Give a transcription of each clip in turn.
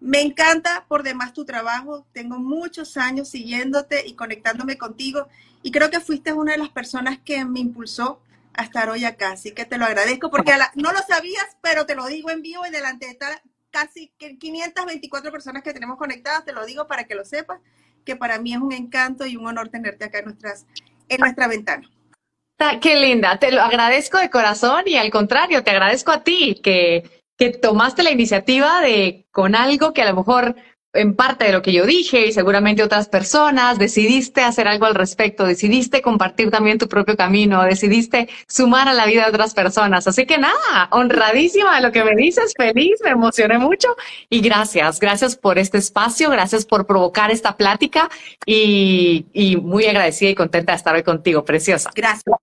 Me encanta por demás tu trabajo. Tengo muchos años siguiéndote y conectándome contigo y creo que fuiste una de las personas que me impulsó a estar hoy acá. Así que te lo agradezco porque no lo sabías, pero te lo digo en vivo y delante de casi 524 personas que tenemos conectadas. Te lo digo para que lo sepas, que para mí es un encanto y un honor tenerte acá en, nuestras, en nuestra ventana. Qué linda, te lo agradezco de corazón y al contrario, te agradezco a ti que, que tomaste la iniciativa de con algo que a lo mejor en parte de lo que yo dije y seguramente otras personas, decidiste hacer algo al respecto, decidiste compartir también tu propio camino, decidiste sumar a la vida de otras personas. Así que nada, honradísima de lo que me dices, feliz, me emocioné mucho y gracias, gracias por este espacio, gracias por provocar esta plática y, muy agradecida y contenta de estar hoy contigo, preciosa. Gracias.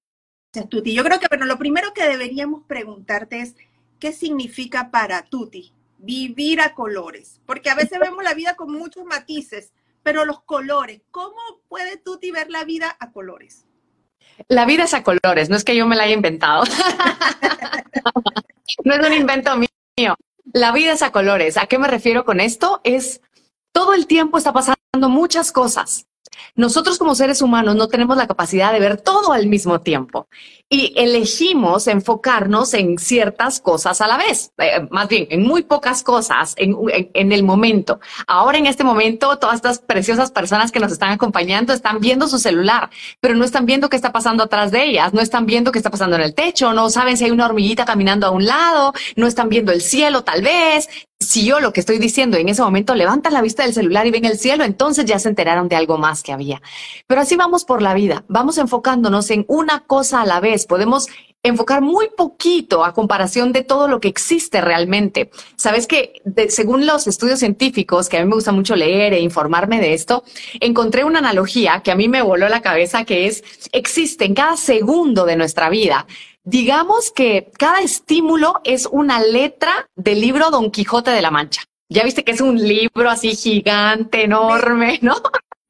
Tuti. Yo creo que bueno, lo primero que deberíamos preguntarte es, ¿qué significa para Tuti vivir a colores? Porque a veces vemos la vida con muchos matices, pero los colores, ¿cómo puede Tuti ver la vida a colores? La vida es a colores, no es que yo me la haya inventado. no es un invento mío. La vida es a colores. ¿A qué me refiero con esto? Es todo el tiempo está pasando muchas cosas. Nosotros como seres humanos no tenemos la capacidad de ver todo al mismo tiempo y elegimos enfocarnos en ciertas cosas a la vez, eh, más bien en muy pocas cosas en, en, el momento. Ahora en este momento todas estas preciosas personas que nos están acompañando están viendo su celular, pero no están viendo qué está pasando atrás de ellas, no están viendo qué está pasando en el techo, no saben si hay una hormiguita caminando a un lado, no están viendo el cielo tal vez, si yo lo que estoy diciendo en ese momento levantan la vista del celular y ven el cielo, entonces ya se enteraron de algo más que había. Pero así vamos por la vida, vamos enfocándonos en una cosa a la vez, podemos enfocar muy poquito a comparación de todo lo que existe realmente. Sabes que según los estudios científicos, que a mí me gusta mucho leer e informarme de esto, encontré una analogía que a mí me voló la cabeza, que es, existe en cada segundo de nuestra vida Digamos que cada estímulo es una letra del libro Don Quijote de la Mancha. Ya viste que es un libro así gigante, enorme, ¿no?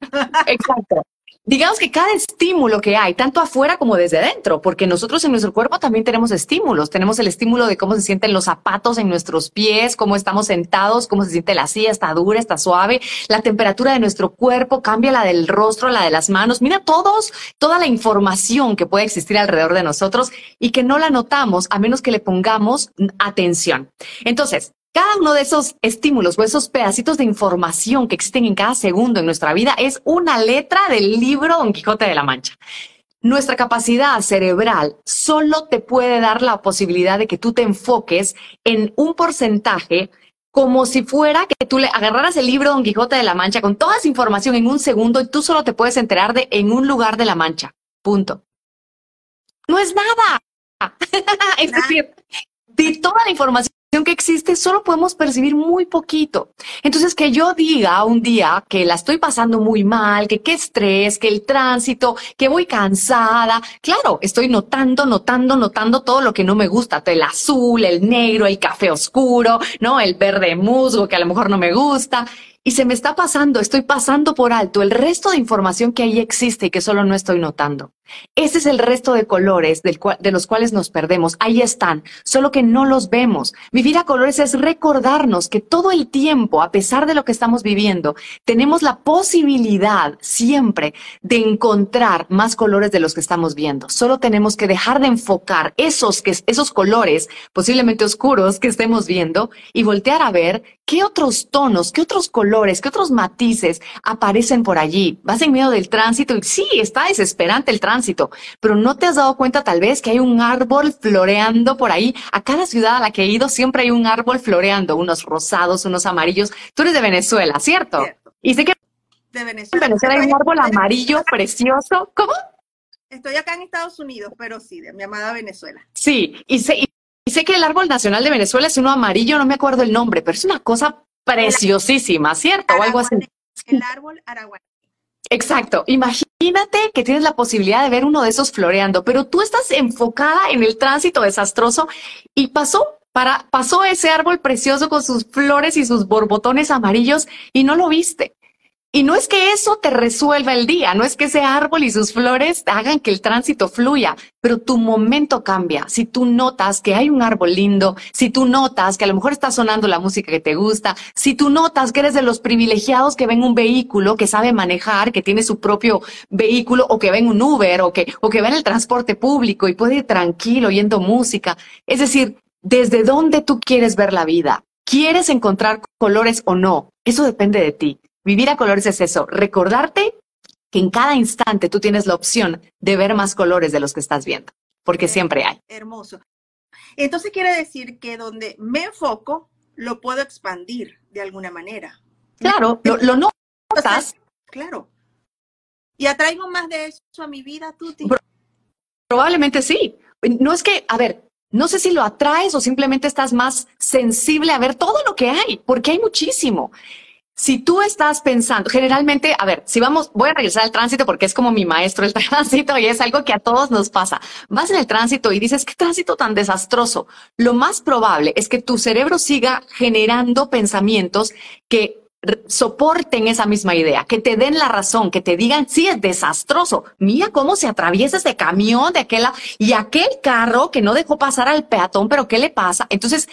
Exacto digamos que cada estímulo que hay, tanto afuera como desde dentro, porque nosotros en nuestro cuerpo también tenemos estímulos. Tenemos el estímulo de cómo se sienten los zapatos en nuestros pies, cómo estamos sentados, cómo se siente la silla, está dura, está suave. La temperatura de nuestro cuerpo cambia la del rostro, la de las manos. Mira todos, toda la información que puede existir alrededor de nosotros y que no la notamos a menos que le pongamos atención. Entonces, cada uno de esos estímulos o esos pedacitos de información que existen en cada segundo en nuestra vida es una letra del libro Don Quijote de la Mancha. Nuestra capacidad cerebral solo te puede dar la posibilidad de que tú te enfoques en un porcentaje como si fuera que tú le agarraras el libro Don Quijote de la Mancha con toda esa información en un segundo y tú solo te puedes enterar de en un lugar de la Mancha. Punto. No es nada. es decir, de toda la información que existe solo podemos percibir muy poquito. Entonces, que yo diga un día que la estoy pasando muy mal, que qué estrés, que el tránsito, que voy cansada, claro, estoy notando, notando, notando todo lo que no me gusta, el azul, el negro, el café oscuro, ¿no? El verde musgo que a lo mejor no me gusta y se me está pasando, estoy pasando por alto el resto de información que ahí existe y que solo no estoy notando. Ese es el resto de colores de los cuales nos perdemos. Ahí están, solo que no los vemos. Vivir a colores es recordarnos que todo el tiempo, a pesar de lo que estamos viviendo, tenemos la posibilidad siempre de encontrar más colores de los que estamos viendo. Solo tenemos que dejar de enfocar esos, que, esos colores posiblemente oscuros que estemos viendo y voltear a ver qué otros tonos, qué otros colores, qué otros matices aparecen por allí. Vas en medio del tránsito y sí, está desesperante el tránsito pero no te has dado cuenta tal vez que hay un árbol floreando por ahí. A cada ciudad a la que he ido siempre hay un árbol floreando, unos rosados, unos amarillos. Tú eres de Venezuela, ¿cierto? Y sé que de Venezuela. en Venezuela hay un árbol amarillo precioso. ¿Cómo? Estoy acá en Estados Unidos, pero sí, de mi amada Venezuela. Sí, y sé, y sé que el árbol nacional de Venezuela es uno amarillo, no me acuerdo el nombre, pero es una cosa preciosísima, ¿cierto? O algo así. El árbol araguaní. Exacto. Imagínate que tienes la posibilidad de ver uno de esos floreando, pero tú estás enfocada en el tránsito desastroso y pasó para, pasó ese árbol precioso con sus flores y sus borbotones amarillos y no lo viste. Y no es que eso te resuelva el día, no es que ese árbol y sus flores hagan que el tránsito fluya, pero tu momento cambia. Si tú notas que hay un árbol lindo, si tú notas que a lo mejor está sonando la música que te gusta, si tú notas que eres de los privilegiados que ven un vehículo, que sabe manejar, que tiene su propio vehículo, o que ven un Uber, o que, o que ven el transporte público y puede ir tranquilo oyendo música. Es decir, desde dónde tú quieres ver la vida. ¿Quieres encontrar colores o no? Eso depende de ti. Vivir a colores es eso, recordarte que en cada instante tú tienes la opción de ver más colores de los que estás viendo, porque siempre hay. Hermoso. Entonces quiere decir que donde me enfoco, lo puedo expandir de alguna manera. Claro, lo, lo notas. claro. ¿Y atraigo más de eso a mi vida, Tuti? Probablemente sí. No es que, a ver, no sé si lo atraes o simplemente estás más sensible a ver todo lo que hay, porque hay muchísimo. Si tú estás pensando, generalmente, a ver, si vamos, voy a regresar al tránsito porque es como mi maestro el tránsito y es algo que a todos nos pasa. Vas en el tránsito y dices, qué tránsito tan desastroso. Lo más probable es que tu cerebro siga generando pensamientos que soporten esa misma idea, que te den la razón, que te digan, sí, es desastroso. Mira cómo se atraviesa ese camión de aquel y aquel carro que no dejó pasar al peatón, pero ¿qué le pasa? Entonces,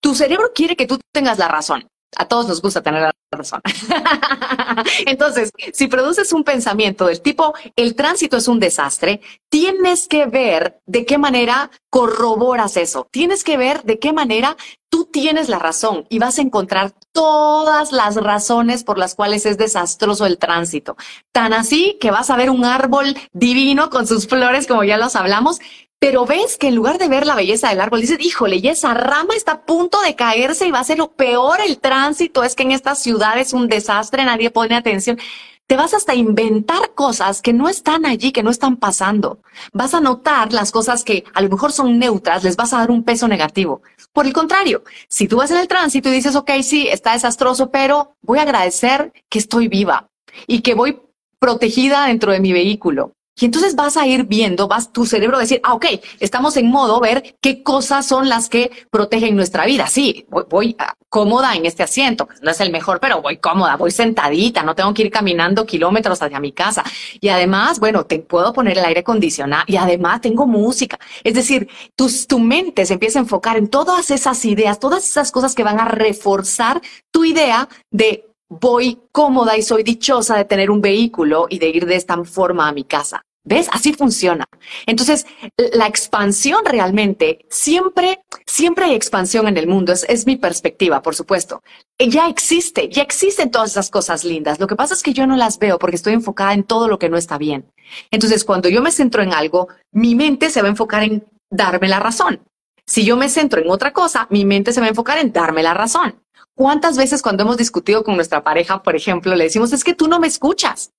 tu cerebro quiere que tú tengas la razón. A todos nos gusta tener la razón. Entonces, si produces un pensamiento del tipo, el tránsito es un desastre, tienes que ver de qué manera corroboras eso. Tienes que ver de qué manera tú tienes la razón y vas a encontrar todas las razones por las cuales es desastroso el tránsito. Tan así que vas a ver un árbol divino con sus flores, como ya los hablamos, pero ves que en lugar de ver la belleza del árbol, dices, híjole, y esa rama está a punto de caerse y va a ser lo peor el tránsito, es que en esta ciudad es un desastre, nadie pone atención. Te vas hasta a inventar cosas que no están allí, que no están pasando. Vas a notar las cosas que a lo mejor son neutras, les vas a dar un peso negativo. Por el contrario, si tú vas en el tránsito y dices, ok, sí, está desastroso, pero voy a agradecer que estoy viva y que voy protegida dentro de mi vehículo y entonces vas a ir viendo, vas tu cerebro a decir, ah, ok, estamos en modo ver qué cosas son las que protegen nuestra vida. Sí, voy, ah, cómoda en este asiento, pues no es el mejor, pero voy cómoda, voy sentadita, no tengo que ir caminando kilómetros hacia mi casa. Y además, bueno, te puedo poner el aire acondicionado y además tengo música. Es decir, tu, tu mente se empieza a enfocar en todas esas ideas, todas esas cosas que van a reforzar tu idea de voy cómoda y soy dichosa de tener un vehículo y de ir de esta forma a mi casa. ¿Ves? Así funciona. Entonces, la expansión realmente, siempre, siempre hay expansión en el mundo. Es, es, mi perspectiva, por supuesto. Ya existe, ya existen todas esas cosas lindas. Lo que pasa es que yo no las veo porque estoy enfocada en todo lo que no está bien. Entonces, cuando yo me centro en algo, mi mente se va a enfocar en darme la razón. Si yo me centro en otra cosa, mi mente se va a enfocar en darme la razón. ¿Cuántas veces cuando hemos discutido con nuestra pareja, por ejemplo, le decimos, es que tú no me escuchas?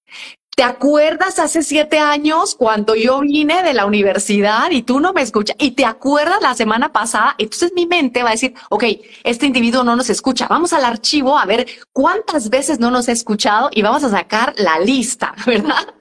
¿Te acuerdas hace siete años cuando yo vine de la universidad y tú no me escuchas? Y te acuerdas la semana pasada, entonces mi mente va a decir, ok, este individuo no nos escucha. Vamos al archivo a ver cuántas veces no nos ha escuchado y vamos a sacar la lista, ¿verdad?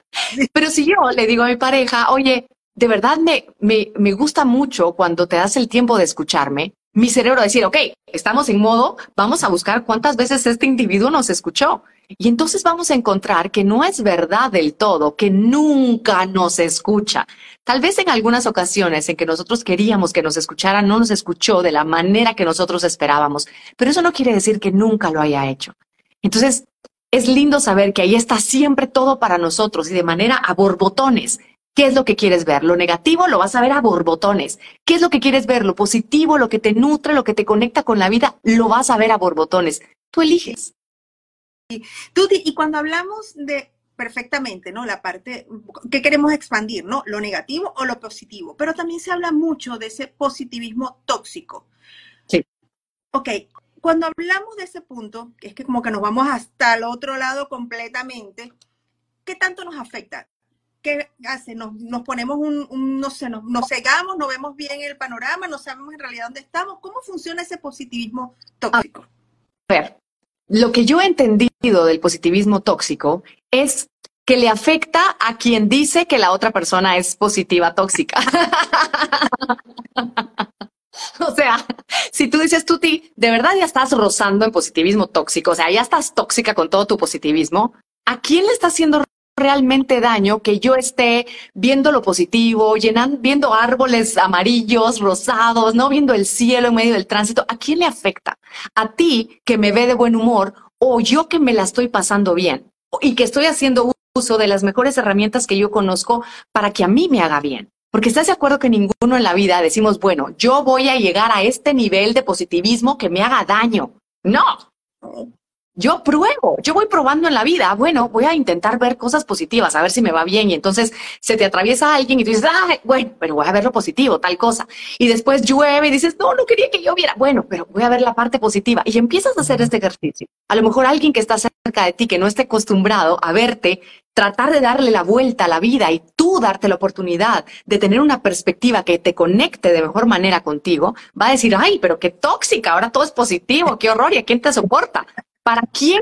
Pero si yo le digo a mi pareja, oye, de verdad me, me, me gusta mucho cuando te das el tiempo de escucharme, mi cerebro decir, ok, estamos en modo, vamos a buscar cuántas veces este individuo nos escuchó. Y entonces vamos a encontrar que no es verdad del todo, que nunca nos escucha. Tal vez en algunas ocasiones en que nosotros queríamos que nos escuchara, no nos escuchó de la manera que nosotros esperábamos, pero eso no quiere decir que nunca lo haya hecho. Entonces, es lindo saber que ahí está siempre todo para nosotros y de manera a borbotones. ¿Qué es lo que quieres ver? Lo negativo lo vas a ver a borbotones. ¿Qué es lo que quieres ver? Lo positivo, lo que te nutre, lo que te conecta con la vida, lo vas a ver a borbotones. Tú eliges. Tuti, y cuando hablamos de perfectamente, ¿no? La parte que queremos expandir, ¿no? Lo negativo o lo positivo, pero también se habla mucho de ese positivismo tóxico. Sí. Ok, cuando hablamos de ese punto, que es que como que nos vamos hasta el otro lado completamente, ¿qué tanto nos afecta? ¿Qué hace? Nos, ponemos un, no sé, nos, cegamos, no vemos bien el panorama, no sabemos en realidad dónde estamos. ¿Cómo funciona ese positivismo tóxico? A ver, lo que yo he entendido del positivismo tóxico es que le afecta a quien dice que la otra persona es positiva tóxica. o sea, si tú dices, Tuti, de verdad ya estás rozando en positivismo tóxico, o sea, ya estás tóxica con todo tu positivismo, ¿a quién le está haciendo realmente daño que yo esté viendo lo positivo, llenando, viendo árboles amarillos, rosados, no viendo el cielo en medio del tránsito? ¿A quién le afecta? ¿A ti que me ve de buen humor o yo que me la estoy pasando bien y que estoy haciendo uso de las mejores herramientas que yo conozco para que a mí me haga bien? Porque estás de acuerdo que ninguno en la vida decimos, bueno, yo voy a llegar a este nivel de positivismo que me haga daño. No, yo pruebo, yo voy probando en la vida. Bueno, voy a intentar ver cosas positivas, a ver si me va bien. Y entonces se te atraviesa alguien y tú dices, ah, bueno, pero voy a ver lo positivo, tal cosa. Y después llueve y dices, no, no quería que lloviera. Bueno, pero voy a ver la parte positiva. Y empiezas a hacer este ejercicio. A lo mejor alguien que está cerca de ti, que no esté acostumbrado a verte, tratar de darle la vuelta a la vida y tú darte la oportunidad de tener una perspectiva que te conecte de mejor manera contigo, va a decir, ay, pero qué tóxica, ahora todo es positivo, qué horror, ¿y a quién te soporta? ¿Para quién,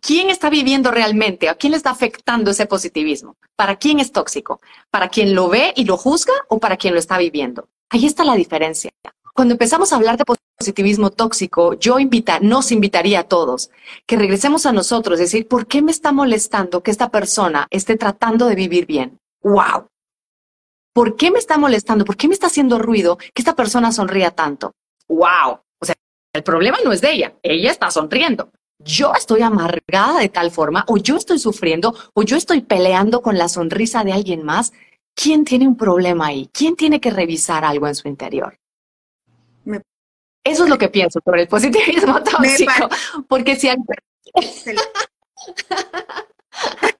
quién está viviendo realmente? ¿A quién le está afectando ese positivismo? ¿Para quién es tóxico? ¿Para quien lo ve y lo juzga o para quien lo está viviendo? Ahí está la diferencia. Cuando empezamos a hablar de positivismo tóxico, yo invita, nos invitaría a todos que regresemos a nosotros, decir, ¿por qué me está molestando que esta persona esté tratando de vivir bien? ¡Wow! ¿Por qué me está molestando? ¿Por qué me está haciendo ruido que esta persona sonría tanto? ¡Wow! El problema no es de ella, ella está sonriendo. Yo estoy amargada de tal forma, o yo estoy sufriendo, o yo estoy peleando con la sonrisa de alguien más. ¿Quién tiene un problema ahí? ¿Quién tiene que revisar algo en su interior? Eso es lo que pienso sobre el positivismo tóxico, porque si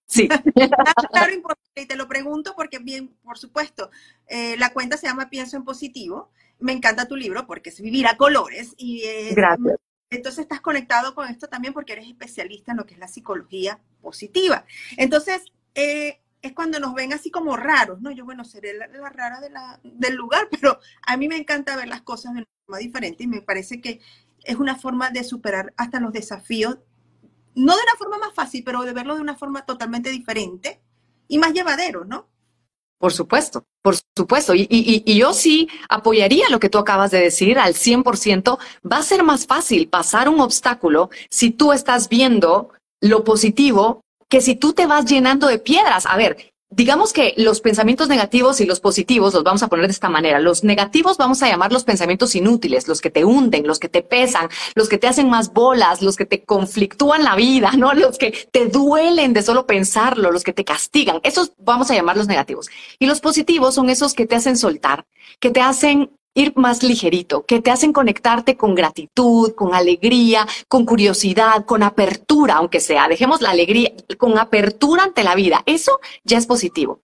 Sí. Claro, y te lo pregunto porque bien, por supuesto, eh, la cuenta se llama Pienso en Positivo me encanta tu libro porque es vivir a colores y Gracias. entonces estás conectado con esto también porque eres especialista en lo que es la psicología positiva. Entonces, eh, es cuando nos ven así como raros, ¿no? Yo, bueno, seré la, rara de la, del lugar, pero a mí me encanta ver las cosas de una forma diferente y me parece que es una forma de superar hasta los desafíos, no de una forma más fácil, pero de verlo de una forma totalmente diferente y más llevadero, ¿no? Por supuesto, por supuesto. Y, yo sí apoyaría lo que tú acabas de decir al 100%. Va a ser más fácil pasar un obstáculo si tú estás viendo lo positivo que si tú te vas llenando de piedras. A ver, digamos que los pensamientos negativos y los positivos los vamos a poner de esta manera. Los negativos vamos a llamar los pensamientos inútiles, los que te hunden, los que te pesan, los que te hacen más bolas, los que te conflictúan la vida, ¿no? Los que te duelen de solo pensarlo, los que te castigan. Esos vamos a llamar los negativos. Y los positivos son esos que te hacen soltar, que te hacen ir más ligerito, que te hacen conectarte con gratitud, con alegría, con curiosidad, con apertura, aunque sea, dejemos la alegría, con apertura ante la vida. Eso ya es positivo.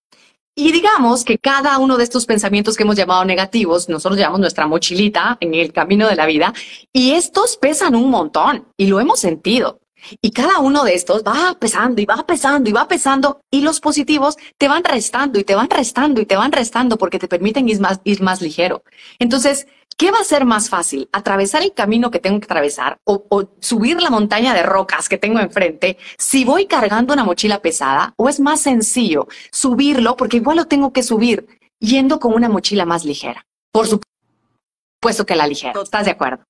Y digamos que cada uno de estos pensamientos que hemos llamado negativos, nosotros llamamos nuestra mochilita en el camino de la vida, y estos pesan un montón y lo hemos sentido. Y cada uno de estos va pesando y va pesando y va pesando y los positivos te van restando y te van restando y te van restando porque te permiten ir más, ir más ligero. Entonces, ¿qué va a ser más fácil? ¿Atravesar el camino que tengo que atravesar o, o subir la montaña de rocas que tengo enfrente si voy cargando una mochila pesada? ¿O es más sencillo subirlo porque igual lo tengo que subir yendo con una mochila más ligera? Por supuesto que la ligera. ¿Estás de acuerdo?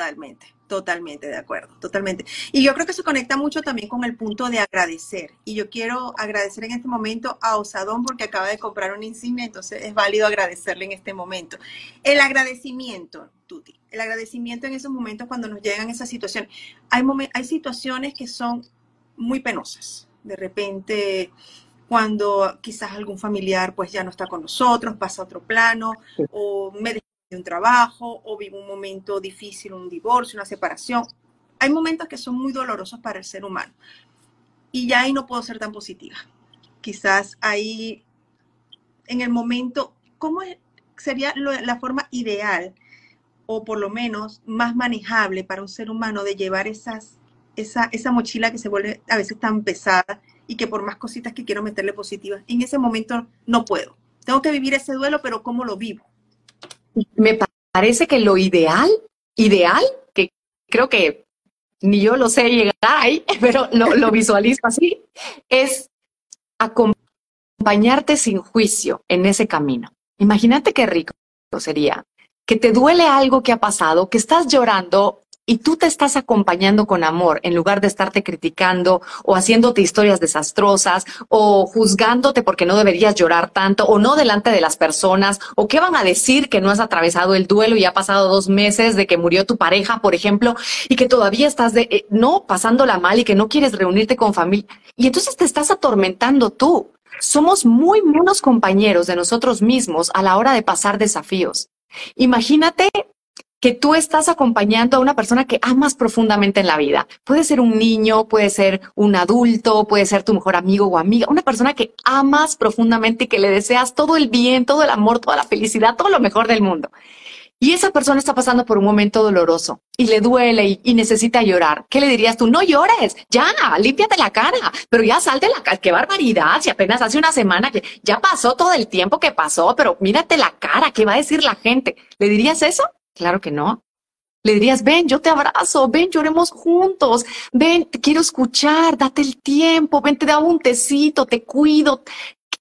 Totalmente. Totalmente de acuerdo, totalmente. Y yo creo que se conecta mucho también con el punto de agradecer. Y yo quiero agradecer en este momento a Osadón porque acaba de comprar un insignia, entonces es válido agradecerle en este momento. El agradecimiento, Tuti, el agradecimiento en esos momentos cuando nos llegan esas situaciones. Hay, hay situaciones que son muy penosas. De repente, cuando quizás algún familiar pues ya no está con nosotros, pasa a otro plano, o me un trabajo o vivo un momento difícil, un divorcio, una separación. Hay momentos que son muy dolorosos para el ser humano. Y ya ahí no puedo ser tan positiva. Quizás ahí, en el momento, ¿cómo sería la forma ideal o por lo menos más manejable para un ser humano de llevar esas, esa, esa mochila que se vuelve a veces tan pesada y que por más cositas que quiero meterle positivas, en ese momento no puedo. Tengo que vivir ese duelo, pero ¿cómo lo vivo? Me parece que lo ideal, ideal, que creo que ni yo lo sé llegar ahí, pero lo, lo visualizo así, es acompañarte sin juicio en ese camino. Imagínate qué rico sería que te duele algo que ha pasado, que estás llorando y tú te estás acompañando con amor en lugar de estarte criticando o haciéndote historias desastrosas o juzgándote porque no deberías llorar tanto o no delante de las personas o qué van a decir que no has atravesado el duelo y ha pasado dos meses de que murió tu pareja, por ejemplo, y que todavía estás de, eh, no pasándola mal y que no quieres reunirte con familia. Y entonces te estás atormentando tú. Somos muy buenos compañeros de nosotros mismos a la hora de pasar desafíos. Imagínate que tú estás acompañando a una persona que amas profundamente en la vida. Puede ser un niño, puede ser un adulto, puede ser tu mejor amigo o amiga, una persona que amas profundamente y que le deseas todo el bien, todo el amor, toda la felicidad, todo lo mejor del mundo. Y esa persona está pasando por un momento doloroso y le duele y, necesita llorar. ¿Qué le dirías tú? No llores, ya, límpiate la cara, pero ya sal de la cara. Qué barbaridad, si apenas hace una semana que ya pasó todo el tiempo que pasó, pero mírate la cara, ¿qué va a decir la gente? ¿Le dirías eso? Claro que no. Le dirías, ven, yo te abrazo, ven, lloremos juntos, ven, te quiero escuchar, date el tiempo, ven, te da un tecito, te cuido.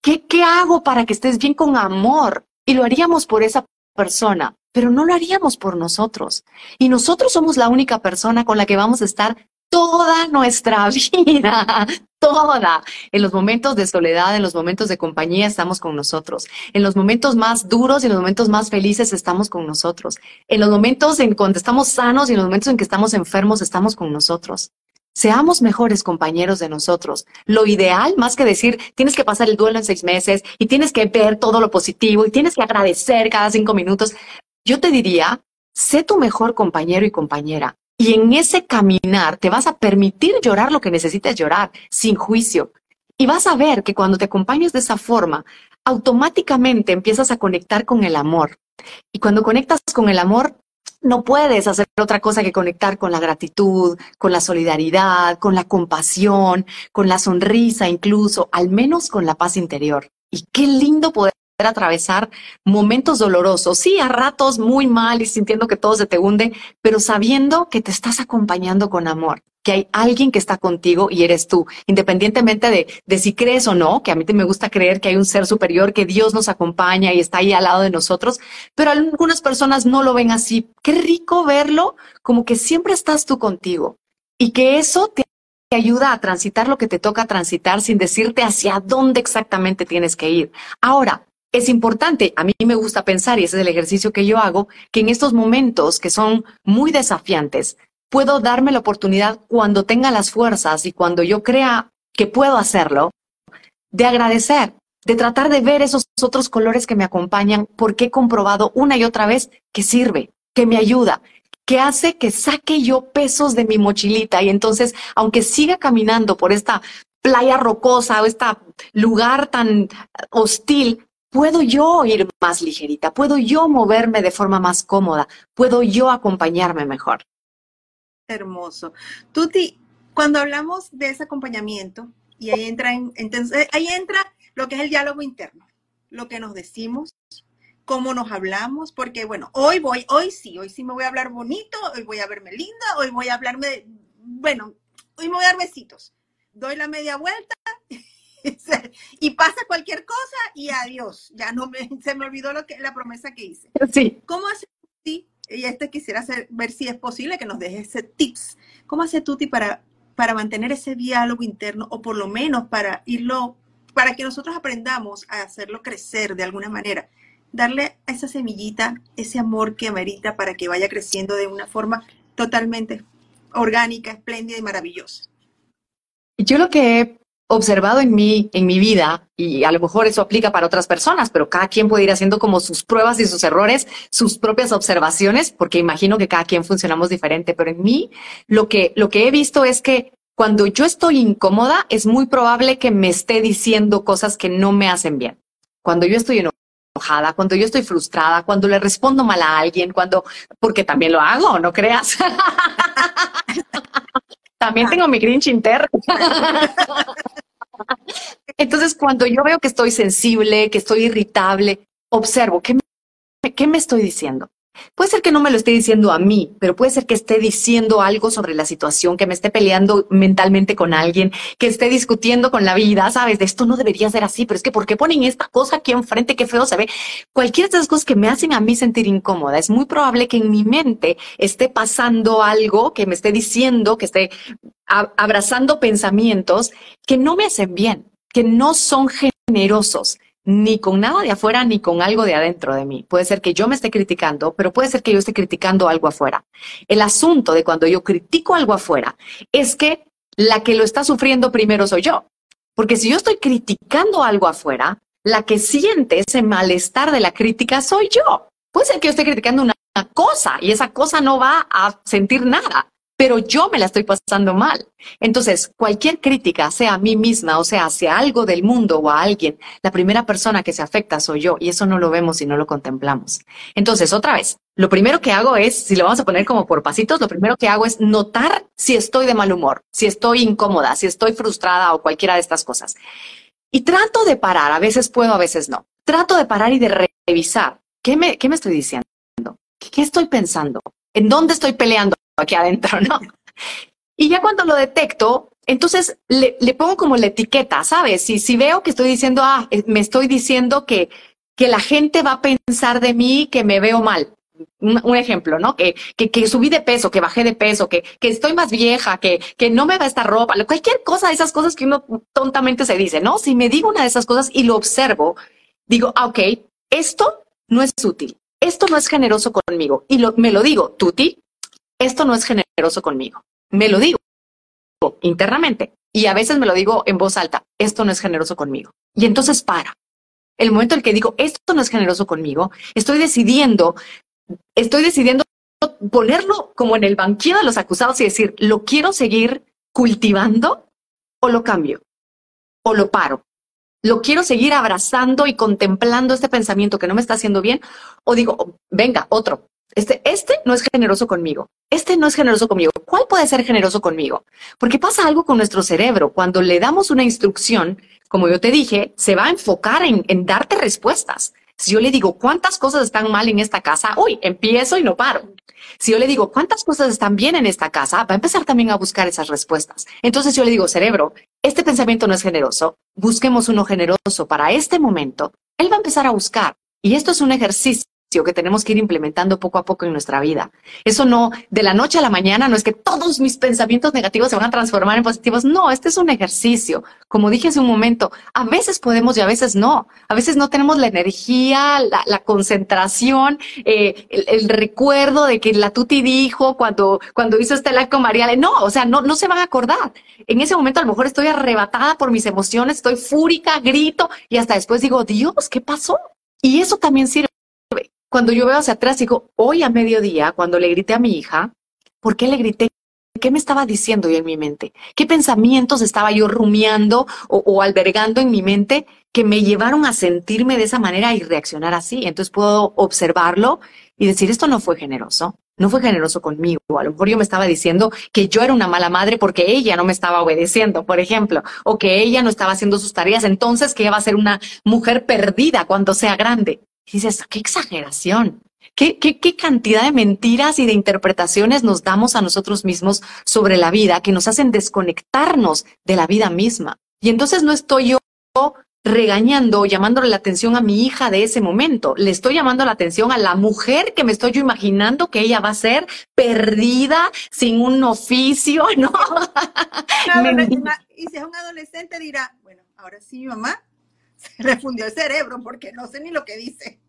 ¿Qué, ¿Qué hago para que estés bien con amor? Y lo haríamos por esa persona, pero no lo haríamos por nosotros. Y nosotros somos la única persona con la que vamos a estar toda nuestra vida, toda. En los momentos de soledad, en los momentos de compañía, estamos con nosotros. En los momentos más duros y en los momentos más felices, estamos con nosotros. En los momentos en cuando estamos sanos y en los momentos en que estamos enfermos, estamos con nosotros. Seamos mejores compañeros de nosotros. Lo ideal, más que decir, tienes que pasar el duelo en seis meses y tienes que ver todo lo positivo y tienes que agradecer cada cinco minutos, yo te diría, sé tu mejor compañero y compañera. Y en ese caminar te vas a permitir llorar lo que necesites llorar, sin juicio. Y vas a ver que cuando te acompañes de esa forma, automáticamente empiezas a conectar con el amor. Y cuando conectas con el amor, no puedes hacer otra cosa que conectar con la gratitud, con la solidaridad, con la compasión, con la sonrisa incluso, al menos con la paz interior. Y qué lindo poder atravesar momentos dolorosos, sí, a ratos muy mal y sintiendo que todo se te hunde, pero sabiendo que te estás acompañando con amor, que hay alguien que está contigo y eres tú, independientemente de, si crees o no, que a mí te me gusta creer que hay un ser superior, que Dios nos acompaña y está ahí al lado de nosotros, pero algunas personas no lo ven así. Qué rico verlo como que siempre estás tú contigo y que eso te ayuda a transitar lo que te toca transitar sin decirte hacia dónde exactamente tienes que ir. Ahora, es importante, a mí me gusta pensar, y ese es el ejercicio que yo hago, que en estos momentos que son muy desafiantes, puedo darme la oportunidad cuando tenga las fuerzas y cuando yo crea que puedo hacerlo, de agradecer, de tratar de ver esos otros colores que me acompañan, porque he comprobado una y otra vez que sirve, que me ayuda, que hace que saque yo pesos de mi mochilita. Y entonces, aunque siga caminando por esta playa rocosa o este lugar tan hostil, puedo yo ir más ligerita, puedo yo moverme de forma más cómoda, puedo yo acompañarme mejor. Hermoso. Tuti, cuando hablamos de ese acompañamiento, y ahí entra, entonces, ahí entra lo que es el diálogo interno, lo que nos decimos, cómo nos hablamos, porque bueno, hoy voy, hoy sí, hoy sí me voy a hablar bonito, hoy voy a verme linda, hoy voy a hablarme, bueno, hoy me voy a dar besitos. Doy la media vuelta y pasa cualquier cosa y adiós. Ya no me, se me olvidó lo que, la promesa que hice. Sí. ¿Cómo hace Tuti? Y este quisiera hacer, ver si es posible que nos deje ese tips. ¿Cómo hace Tuti para, para mantener ese diálogo interno o por lo menos para irlo, para que nosotros aprendamos a hacerlo crecer de alguna manera? Darle a esa semillita ese amor que amerita para que vaya creciendo de una forma totalmente orgánica, espléndida y maravillosa. Yo lo que he observado en mí, en mi vida, y a lo mejor eso aplica para otras personas, pero cada quien puede ir haciendo como sus pruebas y sus errores, sus propias observaciones, porque imagino que cada quien funcionamos diferente, pero en mí lo que, lo que he visto es que cuando yo estoy incómoda, es muy probable que me esté diciendo cosas que no me hacen bien. Cuando yo estoy enojada, cuando yo estoy frustrada, cuando le respondo mal a alguien, cuando, porque también lo hago, no creas. También tengo mi grinch interno. Cuando yo veo que estoy sensible, que estoy irritable, observo, ¿qué me, ¿qué me estoy diciendo? Puede ser que no me lo esté diciendo a mí, pero puede ser que esté diciendo algo sobre la situación, que me esté peleando mentalmente con alguien, que esté discutiendo con la vida, ¿sabes? De esto no debería ser así, pero es que ¿por qué ponen esta cosa aquí enfrente? Qué feo se ve. Cualquiera de esas cosas que me hacen a mí sentir incómoda. Es muy probable que en mi mente esté pasando algo, que me esté diciendo, que esté abrazando pensamientos que no me hacen bien, que no son generosos ni con nada de afuera ni con algo de adentro de mí. Puede ser que yo me esté criticando, pero puede ser que yo esté criticando algo afuera. El asunto de cuando yo critico algo afuera es que la que lo está sufriendo primero soy yo. Porque si yo estoy criticando algo afuera, la que siente ese malestar de la crítica soy yo. Puede ser que yo esté criticando una cosa y esa cosa no va a sentir nada pero yo me la estoy pasando mal. Entonces, cualquier crítica, sea a mí misma o sea hacia algo del mundo o a alguien, la primera persona que se afecta soy yo y eso no lo vemos y no lo contemplamos. Entonces, otra vez, lo primero que hago es, si lo vamos a poner como por pasitos, lo primero que hago es notar si estoy de mal humor, si estoy incómoda, si estoy frustrada o cualquiera de estas cosas. Y trato de parar, a veces puedo, a veces no. Trato de parar y de revisar. ¿Qué me, qué me estoy diciendo? ¿Qué estoy pensando? ¿En dónde estoy peleando? Aquí adentro, ¿no? Y ya cuando lo detecto, entonces le, pongo como la etiqueta, ¿sabes? Si, si veo que estoy diciendo, ah, eh, me estoy diciendo que, que la gente va a pensar de mí que me veo mal. Un, ejemplo, ¿no? Que, que, subí de peso, que bajé de peso, que, que estoy más vieja, que, que no me va esta ropa, cualquier cosa, esas cosas que uno tontamente se dice, ¿no? Si me digo una de esas cosas y lo observo, digo, ah, ok, esto no es útil, esto no es generoso conmigo. Y lo, me lo digo, Tuti, esto no es generoso conmigo. Me lo digo internamente y a veces me lo digo en voz alta, esto no es generoso conmigo. Y entonces para. El momento en que digo, esto no es generoso conmigo, estoy decidiendo, estoy decidiendo ponerlo como en el banquillo de los acusados y decir, ¿lo quiero seguir cultivando o lo cambio? ¿O lo paro? ¿Lo quiero seguir abrazando y contemplando este pensamiento que no me está haciendo bien? ¿O digo, venga, otro, este, este no es generoso conmigo. Este no es generoso conmigo. ¿Cuál puede ser generoso conmigo? Porque pasa algo con nuestro cerebro. Cuando le damos una instrucción, como yo te dije, se va a enfocar en, en darte respuestas. Si yo le digo cuántas cosas están mal en esta casa, uy, empiezo y no paro. Si yo le digo cuántas cosas están bien en esta casa, va a empezar también a buscar esas respuestas. Entonces yo le digo, cerebro, este pensamiento no es generoso, busquemos uno generoso para este momento. Él va a empezar a buscar. Y esto es un ejercicio que tenemos que ir implementando poco a poco en nuestra vida. Eso no, de la noche a la mañana, no es que todos mis pensamientos negativos se van a transformar en positivos. No, este es un ejercicio. Como dije hace un momento, a veces podemos y a veces no. A veces no tenemos la energía, la, concentración, eh, el, recuerdo de que la Tuti dijo cuando, cuando hizo este live con Mariale. No, o sea, no, no se van a acordar. En ese momento a lo mejor estoy arrebatada por mis emociones, estoy fúrica, grito y hasta después digo, Dios, ¿qué pasó? Y eso también sirve cuando yo veo hacia atrás, digo, hoy a mediodía, cuando le grité a mi hija, ¿por qué le grité? ¿Qué me estaba diciendo yo en mi mente? ¿Qué pensamientos estaba yo rumiando o, albergando en mi mente que me llevaron a sentirme de esa manera y reaccionar así? Entonces puedo observarlo y decir, esto no fue generoso, no fue generoso conmigo. A lo mejor yo me estaba diciendo que yo era una mala madre porque ella no me estaba obedeciendo, por ejemplo, o que ella no estaba haciendo sus tareas, entonces que ella va a ser una mujer perdida cuando sea grande. Y dices, qué exageración. ¿Qué, qué, qué cantidad de mentiras y de interpretaciones nos damos a nosotros mismos sobre la vida que nos hacen desconectarnos de la vida misma. Y entonces no estoy yo regañando o llamándole la atención a mi hija de ese momento. Le estoy llamando la atención a la mujer que me estoy yo imaginando que ella va a ser perdida, sin un oficio, ¿no? y si es un adolescente dirá, bueno, ahora sí, mamá, se refundió el cerebro porque no sé ni lo que dice.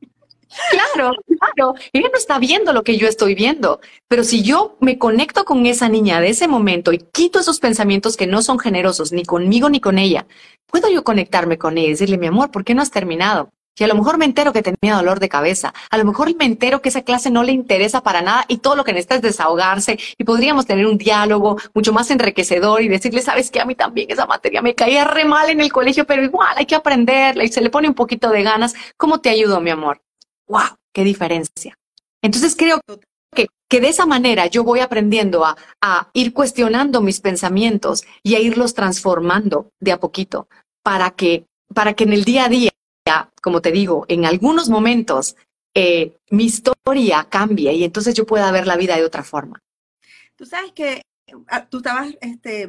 Claro, claro. Ella no está viendo lo que yo estoy viendo. Pero si yo me conecto con esa niña de ese momento y quito esos pensamientos que no son generosos ni conmigo ni con ella, puedo yo conectarme con ella y decirle, mi amor, ¿por qué no has terminado? Y a lo mejor me entero que tenía dolor de cabeza. A lo mejor me entero que esa clase no le interesa para nada y todo lo que necesita es desahogarse y podríamos tener un diálogo mucho más enriquecedor y decirle, sabes que a mí también esa materia me caía re mal en el colegio, pero igual hay que aprenderla y se le pone un poquito de ganas. ¿Cómo te ayudo, mi amor? ¡Wow! ¡Qué diferencia! Entonces creo que, que de esa manera yo voy aprendiendo a, a ir cuestionando mis pensamientos y a irlos transformando de a poquito para que, para que en el día a día como te digo, en algunos momentos eh, mi historia cambie y entonces yo pueda ver la vida de otra forma. Tú sabes que ah, tú estabas este,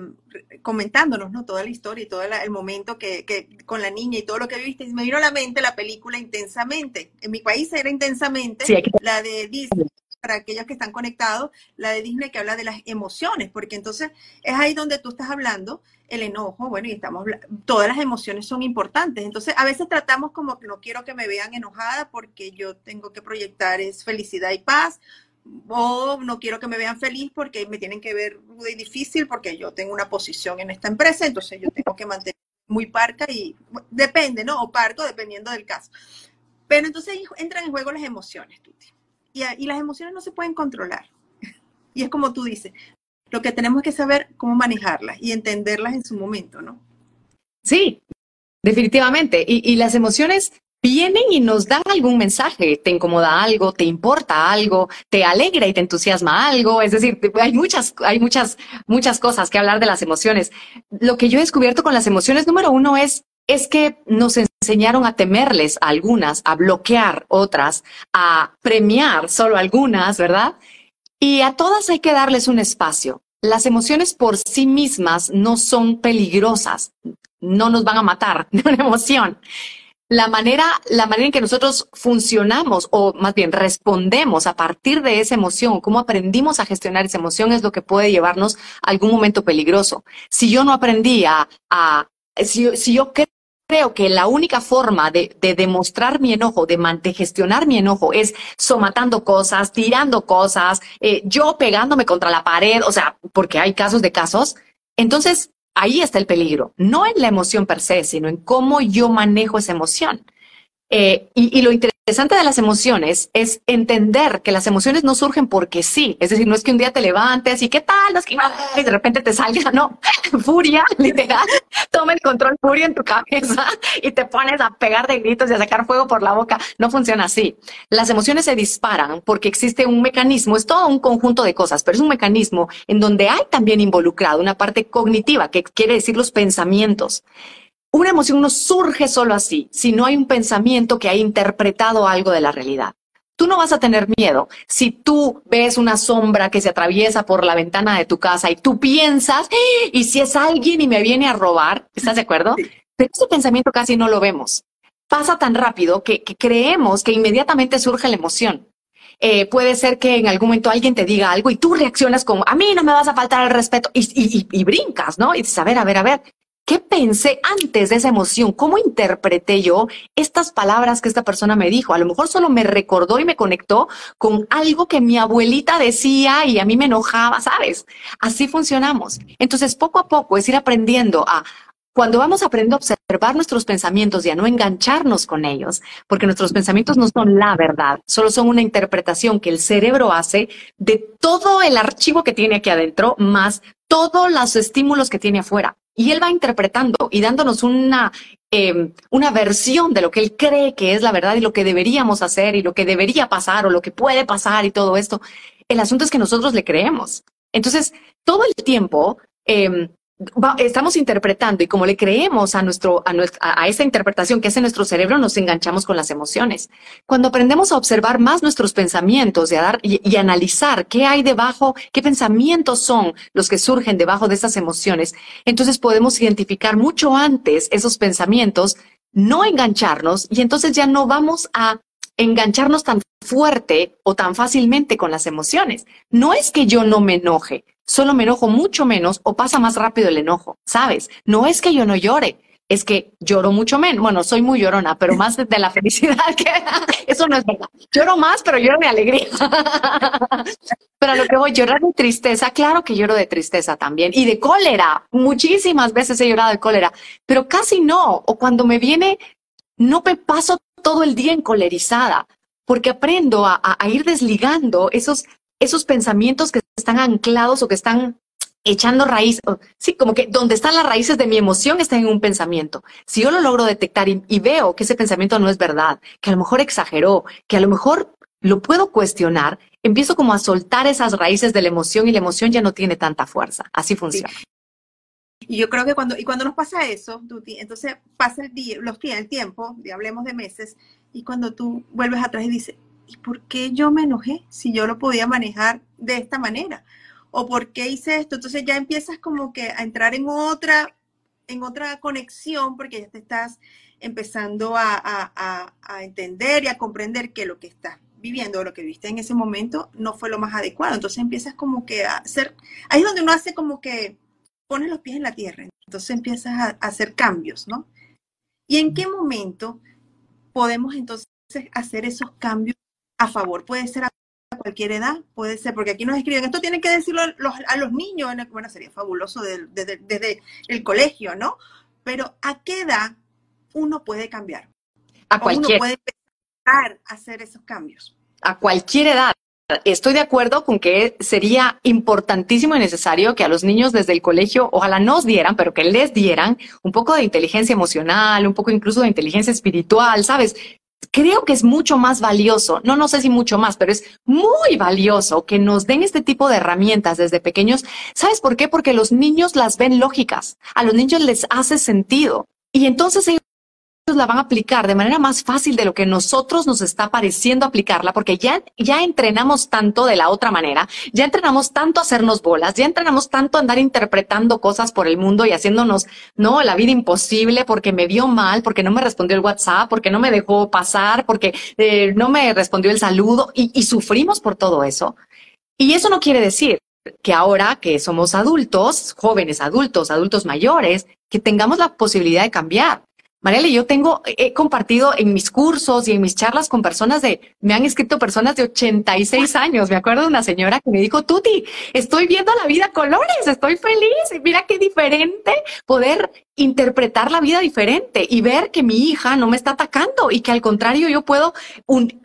comentándonos, ¿no? Toda la historia y todo el momento que, que, con la niña y todo lo que viste. me vino a la mente la película Intensamente. En mi país era Intensamente, la de Disney para aquellos que están conectados, la de Disney que habla de las emociones, porque entonces es ahí donde tú estás hablando el enojo, bueno, y estamos, todas las emociones son importantes. Entonces, a veces tratamos como que no quiero que me vean enojada porque yo tengo que proyectar es felicidad y paz, o no quiero que me vean feliz porque me tienen que ver muy difícil porque yo tengo una posición en esta empresa, entonces yo tengo que mantener muy parca y depende, ¿no? O parco, dependiendo del caso. Pero entonces entran en juego las emociones, Tuti y, las emociones no se pueden controlar. Y es como tú dices, lo que tenemos que saber cómo manejarlas y entenderlas en su momento, ¿no? Sí, definitivamente. Y, las emociones vienen y nos dan algún mensaje, te incomoda algo, te importa algo, te alegra y te entusiasma algo, es decir, hay muchas, hay muchas, muchas cosas que hablar de las emociones. Lo que yo he descubierto con las emociones, número uno, es es que nos enseñaron a temerles a algunas, a bloquear otras, a premiar solo algunas, ¿verdad? Y a todas hay que darles un espacio. Las emociones por sí mismas no son peligrosas, no nos van a matar de una emoción. La manera, la manera en que nosotros funcionamos o más bien respondemos a partir de esa emoción, cómo aprendimos a gestionar esa emoción es lo que puede llevarnos a algún momento peligroso. Si yo no aprendí a, si, yo que la única forma de, demostrar mi enojo, de, de, gestionar mi enojo, es somatando cosas, tirando cosas, eh, yo pegándome contra la pared, o sea, porque hay casos de casos. Entonces, ahí está el peligro, no en la emoción per se, sino en cómo yo manejo esa emoción. Eh, y, y, lo interesante de las emociones es entender que las emociones no surgen porque sí. Es decir, no es que un día te levantes y qué tal, es que y de repente te salga, no, furia, literal, toma el control furia en tu cabeza y te pones a pegar de gritos y a sacar fuego por la boca. No funciona así. Las emociones se disparan porque existe un mecanismo, es todo un conjunto de cosas, pero es un mecanismo en donde hay también involucrado una parte cognitiva, que quiere decir los pensamientos. Una emoción no surge solo así, si no hay un pensamiento que ha interpretado algo de la realidad. Tú no vas a tener miedo si tú ves una sombra que se atraviesa por la ventana de tu casa y tú piensas, ¡Ah! y si es alguien y me viene a robar, ¿estás de acuerdo? Pero ese pensamiento casi no lo vemos. Pasa tan rápido que, creemos que inmediatamente surge la emoción. Eh, puede ser que en algún momento alguien te diga algo y tú reaccionas como, a mí no me vas a faltar el respeto y, y, y brincas, ¿no? Y dices, a ver, a ver, a ver, ¿Qué pensé antes de esa emoción? ¿Cómo interpreté yo estas palabras que esta persona me dijo? A lo mejor solo me recordó y me conectó con algo que mi abuelita decía y a mí me enojaba, ¿sabes? Así funcionamos. Entonces, poco a poco es ir aprendiendo a, cuando vamos aprendiendo a observar nuestros pensamientos y a no engancharnos con ellos, porque nuestros pensamientos no son la verdad, solo son una interpretación que el cerebro hace de todo el archivo que tiene aquí adentro, más todos los estímulos que tiene afuera. Y él va interpretando y dándonos una, em, una versión de lo que él cree que es la verdad y lo que deberíamos hacer y lo que debería pasar o lo que puede pasar y todo esto. El asunto es que nosotros le creemos. Entonces, todo el tiempo eh, estamos interpretando y como le creemos a, nuestro, a, a esa interpretación que hace nuestro cerebro, nos enganchamos con las emociones. Cuando aprendemos a observar más nuestros pensamientos y, dar, y, analizar qué hay debajo, qué pensamientos son los que surgen debajo de esas emociones, entonces podemos identificar mucho antes esos pensamientos, no engancharnos y entonces ya no vamos a engancharnos tan fuerte o tan fácilmente con las emociones. No es que yo no me enoje, solo me enojo mucho menos o pasa más rápido el enojo, ¿sabes? No es que yo no llore, es que lloro mucho menos. Bueno, soy muy llorona, pero más de la felicidad que eso no es verdad. Lloro más, pero lloro de alegría. pero lo que voy, llorar de tristeza, claro que lloro de tristeza también y de cólera. Muchísimas veces he llorado de cólera, pero casi no. O cuando me viene, no me paso todo el día encolerizada, porque aprendo a ir desligando esos esos pensamientos que están anclados o que están echando raíz, sí, como que donde están las raíces de mi emoción están en un pensamiento. Si yo lo logro detectar y, y, veo que ese pensamiento no es verdad, que a lo mejor exageró, que a lo mejor lo puedo cuestionar, empiezo como a soltar esas raíces de la emoción y la emoción ya no tiene tanta fuerza. Así funciona. Y yo creo que cuando, y cuando nos pasa eso, entonces pasa el día, los días, el tiempo, y hablemos de meses, y cuando tú vuelves atrás y dices, ¿y por qué yo me enojé si yo lo podía manejar de esta manera? ¿O por qué hice esto? Entonces ya empiezas como que a entrar en otra, en otra conexión porque ya te estás empezando a, entender y a comprender que lo que estás viviendo, lo que viste en ese momento, no fue lo más adecuado. Entonces empiezas como que a hacer, ahí es donde uno hace como que pone los pies en la tierra. Entonces empiezas a, hacer cambios, ¿no? ¿Y en qué momento podemos entonces hacer esos cambios a favor? Puede ser a cualquier edad, puede ser, porque aquí nos escriben, esto tienen que decirlo a los, niños, bueno, sería fabuloso desde, el colegio, ¿no? Pero ¿a qué edad uno puede cambiar? A cualquier. Uno puede empezar a hacer esos cambios. A cualquier edad. Estoy de acuerdo con que sería importantísimo y necesario que a los niños desde el colegio, ojalá nos dieran, pero que les dieran un poco de inteligencia emocional, un poco incluso de inteligencia espiritual, ¿sabes? Creo que es mucho más valioso, no, no sé si mucho más, pero es muy valioso que nos den este tipo de herramientas desde pequeños. ¿Sabes por qué? Porque los niños las ven lógicas, a los niños les hace sentido. Y entonces ellos la van a aplicar de manera más fácil de lo que nosotros nos está pareciendo aplicarla, porque ya, ya entrenamos tanto de la otra manera, ya entrenamos tanto a hacernos bolas, ya entrenamos tanto a andar interpretando cosas por el mundo y haciéndonos, no, la vida imposible porque me vio mal, porque no me respondió el WhatsApp, porque no me dejó pasar, porque eh, no me respondió el saludo y, y sufrimos por todo eso. Y eso no quiere decir que ahora que somos adultos, jóvenes adultos, adultos mayores, que tengamos la posibilidad de cambiar. Mariale, yo tengo, he compartido en mis cursos y en mis charlas con personas de, me han escrito personas de 86 años. Me acuerdo de una señora que me dijo, Tuti, estoy viendo la vida colores, estoy feliz. Mira qué diferente poder interpretar la vida diferente y ver que mi hija no me está atacando y que al contrario yo puedo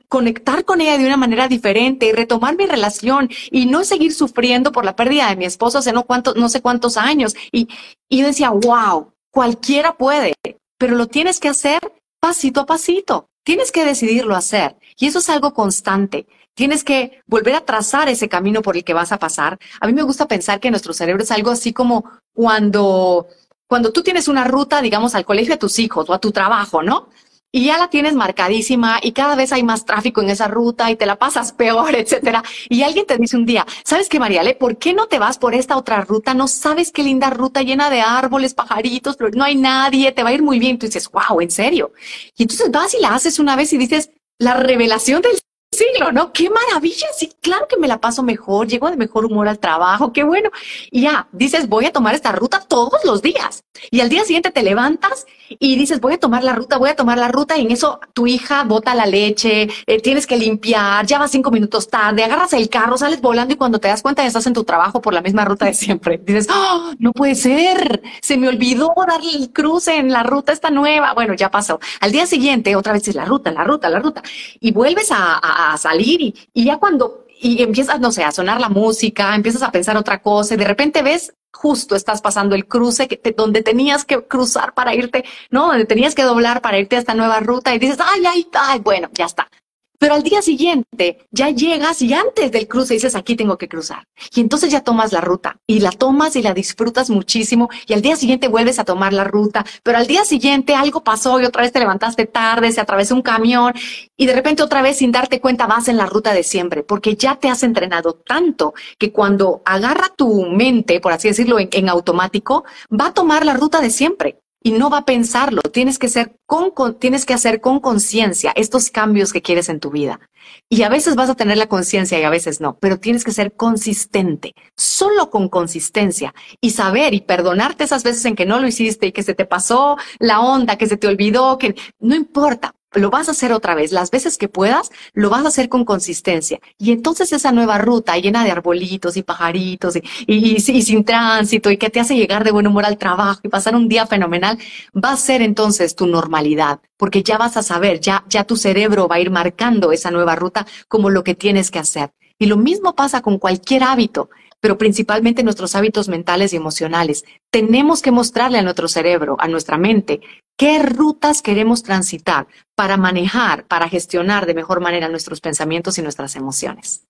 conectar con ella de una manera diferente y retomar mi relación y no seguir sufriendo por la pérdida de mi esposo hace no, cuántos, no sé cuántos años. Y, y yo decía, wow, cualquiera puede pero lo tienes que hacer pasito a pasito. Tienes que decidirlo hacer. Y eso es algo constante. Tienes que volver a trazar ese camino por el que vas a pasar. A mí me gusta pensar que nuestro cerebro es algo así como cuando, cuando tú tienes una ruta, digamos, al colegio de tus hijos o a tu trabajo, ¿no? Y ya la tienes marcadísima y cada vez hay más tráfico en esa ruta y te la pasas peor, etcétera. Y alguien te dice un día, ¿sabes qué, Mariale? ¿Por qué no te vas por esta otra ruta? No sabes qué linda ruta llena de árboles, pajaritos, no hay nadie, te va a ir muy bien. Tú dices, wow, ¿en serio? Y entonces vas y la haces una vez y dices, la revelación del siglo, ¿no? Qué maravilla, sí, claro que me la paso mejor, llego de mejor humor al trabajo, qué bueno. Y ya, dices, voy a tomar esta ruta todos los días. Y al día siguiente te levantas y dices, voy a tomar la ruta, voy a tomar la ruta, y en eso tu hija bota la leche, eh, tienes que limpiar, ya vas cinco minutos tarde, agarras el carro, sales volando y cuando te das cuenta ya estás en tu trabajo por la misma ruta de siempre. Dices, oh, no puede ser, se me olvidó darle el cruce en la ruta esta nueva. Bueno, ya pasó. Al día siguiente, otra vez es la ruta, la ruta, la ruta. Y vuelves a salir y, y ya cuando y empiezas, no sé, a sonar la música, empiezas a pensar otra cosa y de repente ves justo estás pasando el cruce que donde tenías que cruzar para irte, ¿no? Donde tenías que doblar para irte a esta nueva ruta y dices, ay, ay, ay, bueno, ya está. Pero al día siguiente ya llegas y antes del cruce dices, aquí tengo que cruzar. Y entonces ya tomas la ruta y la tomas y la disfrutas muchísimo y al día siguiente vuelves a tomar la ruta, pero al día siguiente algo pasó y otra vez te levantaste tarde, se atravesó un camión y de repente otra vez sin darte cuenta vas en la ruta de siempre, porque ya te has entrenado tanto que cuando agarra tu mente, por así decirlo, en, en automático, va a tomar la ruta de siempre y no va a pensarlo. Tienes que, ser con, tienes que hacer con conciencia estos cambios que quieres en tu vida. Y a veces vas a tener la conciencia y a veces no, pero tienes que ser consistente, solo con consistencia y saber y perdonarte esas veces en que no lo hiciste y que se te pasó la onda, que se te olvidó, que no importa, lo vas a hacer otra vez. Las veces que puedas, lo vas a hacer con consistencia. Y entonces esa nueva ruta llena de arbolitos y pajaritos y, sin tránsito y que te hace llegar de buen humor al trabajo y pasar un día fenomenal, va a ser entonces tu normalidad, porque ya vas a saber, ya, ya tu cerebro va a ir marcando esa nueva ruta como lo que tienes que hacer. Y lo mismo pasa con cualquier hábito pero principalmente nuestros hábitos mentales y emocionales. Tenemos que mostrarle a nuestro cerebro, a nuestra mente, qué rutas queremos transitar para manejar, para gestionar de mejor manera nuestros pensamientos y nuestras emociones.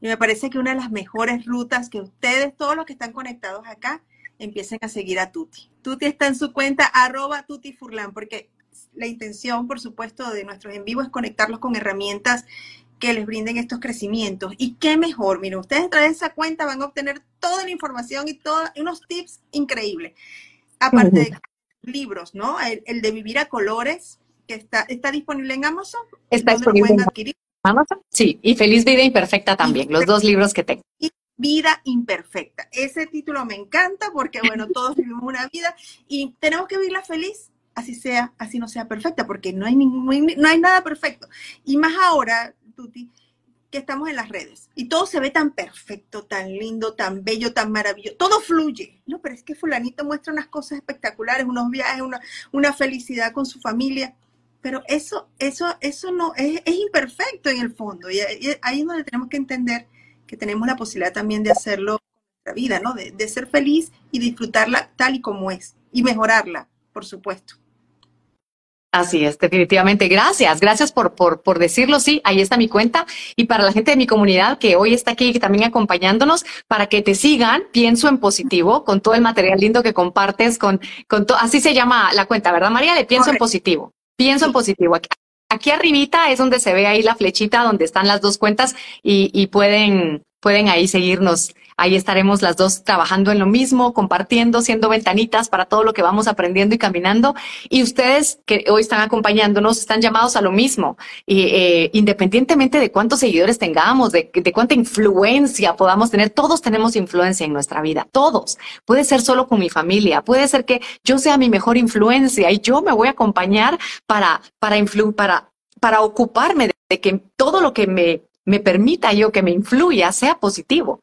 Y me parece que una de las mejores rutas que ustedes, todos los que están conectados acá, empiecen a seguir a Tuti. Tuti está en su cuenta arroba tutifurlan, porque la intención, por supuesto, de nuestros en vivo es conectarlos con herramientas que les brinden estos crecimientos. Y qué mejor, miren, ustedes a esa cuenta van a obtener toda la información y todos unos tips increíbles. Aparte de libros, ¿no? El, de Vivir a Colores, que está, está disponible en Amazon. Está disponible en Amazon. Sí, y Feliz Vida Imperfecta también, los dos libros que tengo. Y Vida Imperfecta. Ese título me encanta porque, bueno, todos vivimos una vida y tenemos que vivirla feliz, así sea, así no sea perfecta, porque no hay, ningún, no hay nada perfecto. Y más ahora, Tuti, que estamos en las redes y todo se ve tan perfecto, tan lindo, tan bello, tan maravilloso, todo fluye. No, pero es que fulanito muestra unas cosas espectaculares, unos viajes, una, una felicidad con su familia, pero eso, eso, eso no, es, es imperfecto en el fondo y, ahí es donde tenemos que entender que tenemos la posibilidad también de hacerlo nuestra vida, ¿no? De, de ser feliz y disfrutarla tal y como es y mejorarla, por supuesto. Así es, definitivamente. Gracias, gracias por, por, por, decirlo. Sí, ahí está mi cuenta. Y para la gente de mi comunidad que hoy está aquí también acompañándonos, para que te sigan, pienso en positivo, con todo el material lindo que compartes, con, con así se llama la cuenta, ¿verdad, María? Le pienso en positivo. Pienso en positivo. Aquí, aquí, arribita es donde se ve ahí la flechita donde están las dos cuentas y, y pueden, pueden ahí seguirnos Ahí estaremos las dos trabajando en lo mismo, compartiendo, siendo ventanitas para todo lo que vamos aprendiendo y caminando. Y ustedes que hoy están acompañándonos están llamados a lo mismo. Y, eh, independientemente de cuántos seguidores tengamos, de, de cuánta influencia podamos tener, todos tenemos influencia en nuestra vida, todos. Puede ser solo con mi familia, puede ser que yo sea mi mejor influencia y yo me voy a acompañar para, para, para, para ocuparme de que todo lo que me, me permita yo que me influya sea positivo.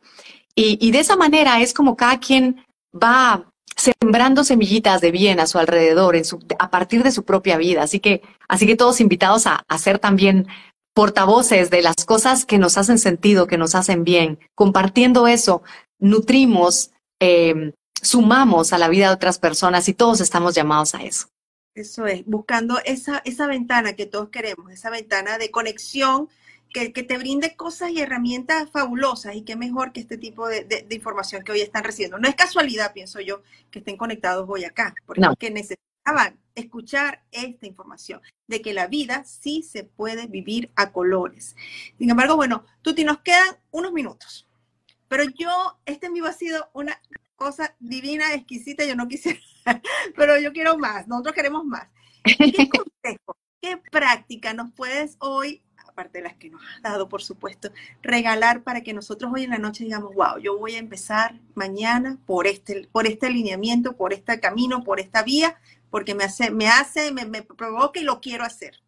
Y, de esa manera es como cada quien va sembrando semillitas de bien a su alrededor en su, a partir de su propia vida. Así que, así que todos invitados a, ser también portavoces de las cosas que nos hacen sentido, que nos hacen bien. Compartiendo eso, nutrimos, em, sumamos a la vida de otras personas y todos estamos llamados a eso. Eso es, buscando esa, esa ventana que todos queremos, esa ventana de conexión que, te brinde cosas y herramientas fabulosas y qué mejor que este tipo de, información que hoy están recibiendo. No es casualidad, pienso yo, que estén conectados hoy acá, porque necesitaban escuchar esta información de que la vida sí se puede vivir a colores. Sin embargo, bueno, Tuti, nos quedan unos minutos, pero yo, este en vivo ha sido una cosa divina, exquisita, yo no quisiera, pero yo quiero más, nosotros queremos más. ¿Qué consejo, qué práctica nos puedes hoy aparte de las que nos has dado, por supuesto, regalar para que nosotros hoy en la noche digamos, wow, yo voy a empezar mañana por este, por este alineamiento, por este camino, por esta vía, porque me hace, me hace, me, provoca y lo quiero hacer.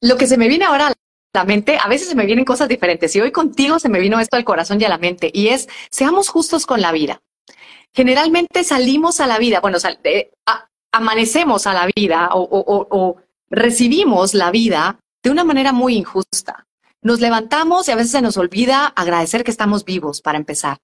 lo que se me viene ahora a la mente, a veces se me vienen cosas diferentes y hoy contigo se me vino esto al corazón y a la mente y es, seamos justos con la vida. Generalmente salimos a la vida, bueno, amanecemos a la vida o recibimos la vida de una manera muy injusta. Nos levantamos y a veces se nos olvida agradecer que estamos vivos para empezar.